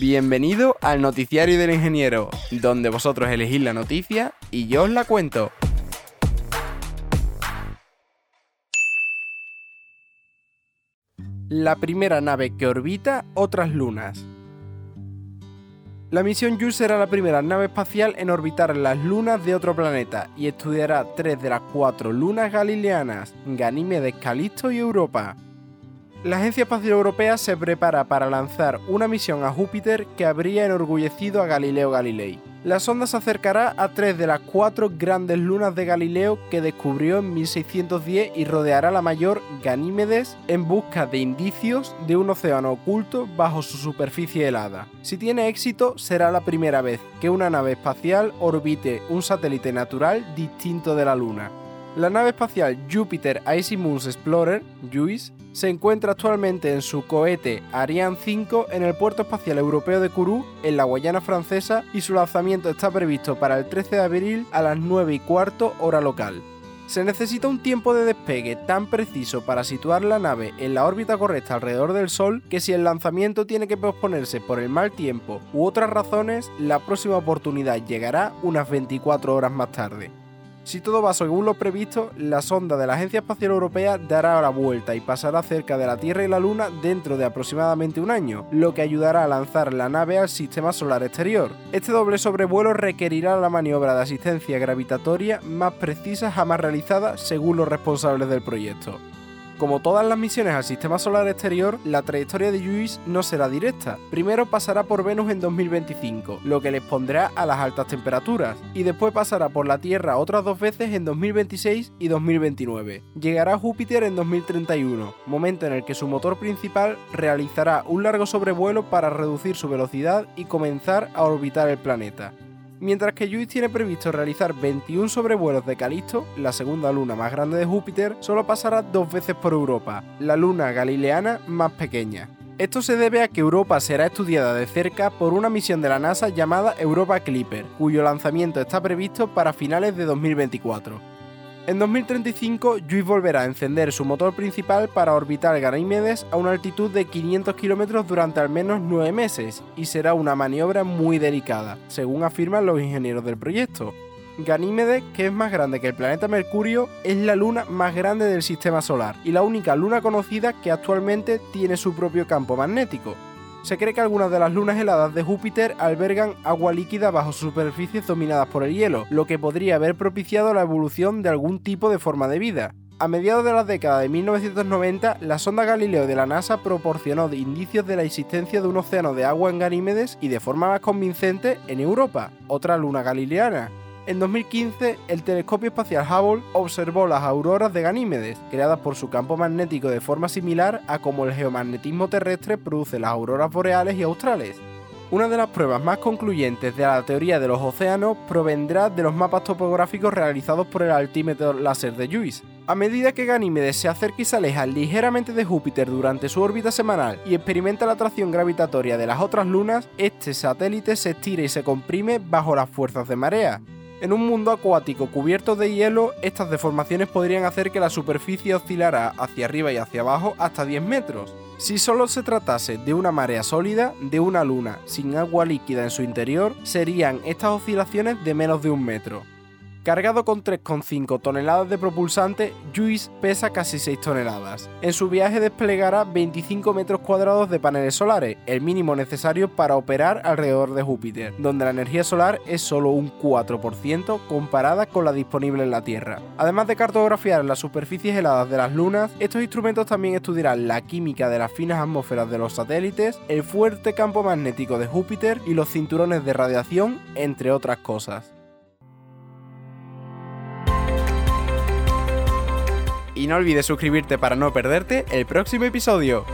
Bienvenido al Noticiario del Ingeniero, donde vosotros elegís la noticia y yo os la cuento. La primera nave que orbita otras lunas. La misión JUICE será la primera nave espacial en orbitar las lunas de otro planeta y estudiará tres de las cuatro lunas galileanas, Ganímedes, Calisto y Europa. La Agencia Espacial Europea se prepara para lanzar una misión a Júpiter que habría enorgullecido a Galileo Galilei. La sonda se acercará a tres de las cuatro grandes lunas de Galileo que descubrió en 1610 y rodeará la mayor Ganímedes en busca de indicios de un océano oculto bajo su superficie helada. Si tiene éxito, será la primera vez que una nave espacial orbite un satélite natural distinto de la Luna. La nave espacial Jupiter Icy Moons Explorer, JUICE, se encuentra actualmente en su cohete Ariane 5 en el puerto espacial europeo de Kourou, en la Guayana francesa, y su lanzamiento está previsto para el 13 de abril a las 9 y cuarto hora local. Se necesita un tiempo de despegue tan preciso para situar la nave en la órbita correcta alrededor del Sol que si el lanzamiento tiene que posponerse por el mal tiempo u otras razones, la próxima oportunidad llegará unas 24 horas más tarde. Si todo va según lo previsto, la sonda de la Agencia Espacial Europea dará la vuelta y pasará cerca de la Tierra y la Luna dentro de aproximadamente un año, lo que ayudará a lanzar la nave al sistema solar exterior. Este doble sobrevuelo requerirá la maniobra de asistencia gravitatoria más precisa jamás realizada según los responsables del proyecto. Como todas las misiones al sistema solar exterior, la trayectoria de JUICE no será directa. Primero pasará por Venus en 2025, lo que les pondrá a las altas temperaturas, y después pasará por la Tierra otras dos veces en 2026 y 2029. Llegará a Júpiter en 2031, momento en el que su motor principal realizará un largo sobrevuelo para reducir su velocidad y comenzar a orbitar el planeta mientras que JUICE tiene previsto realizar 21 sobrevuelos de Calisto, la segunda luna más grande de Júpiter, solo pasará dos veces por Europa, la luna galileana más pequeña. Esto se debe a que Europa será estudiada de cerca por una misión de la NASA llamada Europa Clipper, cuyo lanzamiento está previsto para finales de 2024. En 2035, JUICE volverá a encender su motor principal para orbitar Ganímedes a una altitud de 500 kilómetros durante al menos 9 meses, y será una maniobra muy delicada, según afirman los ingenieros del proyecto. Ganímedes, que es más grande que el planeta Mercurio, es la luna más grande del sistema solar y la única luna conocida que actualmente tiene su propio campo magnético, se cree que algunas de las lunas heladas de Júpiter albergan agua líquida bajo superficies dominadas por el hielo, lo que podría haber propiciado la evolución de algún tipo de forma de vida. A mediados de la década de 1990, la sonda Galileo de la NASA proporcionó indicios de la existencia de un océano de agua en Ganímedes y de forma más convincente en Europa, otra luna galileana. En 2015, el telescopio espacial Hubble observó las auroras de Ganímedes, creadas por su campo magnético de forma similar a como el geomagnetismo terrestre produce las auroras boreales y australes. Una de las pruebas más concluyentes de la teoría de los océanos provendrá de los mapas topográficos realizados por el altímetro láser de JUICE. A medida que Ganímedes se acerca y se aleja ligeramente de Júpiter durante su órbita semanal y experimenta la atracción gravitatoria de las otras lunas, este satélite se estira y se comprime bajo las fuerzas de marea, en un mundo acuático cubierto de hielo, estas deformaciones podrían hacer que la superficie oscilara hacia arriba y hacia abajo hasta 10 metros. Si solo se tratase de una marea sólida, de una luna sin agua líquida en su interior, serían estas oscilaciones de menos de un metro. Cargado con 3,5 toneladas de propulsante, JUICE pesa casi 6 toneladas. En su viaje desplegará 25 metros cuadrados de paneles solares, el mínimo necesario para operar alrededor de Júpiter, donde la energía solar es solo un 4% comparada con la disponible en la Tierra. Además de cartografiar las superficies heladas de las lunas, estos instrumentos también estudiarán la química de las finas atmósferas de los satélites, el fuerte campo magnético de Júpiter y los cinturones de radiación, entre otras cosas. Y no olvides suscribirte para no perderte el próximo episodio.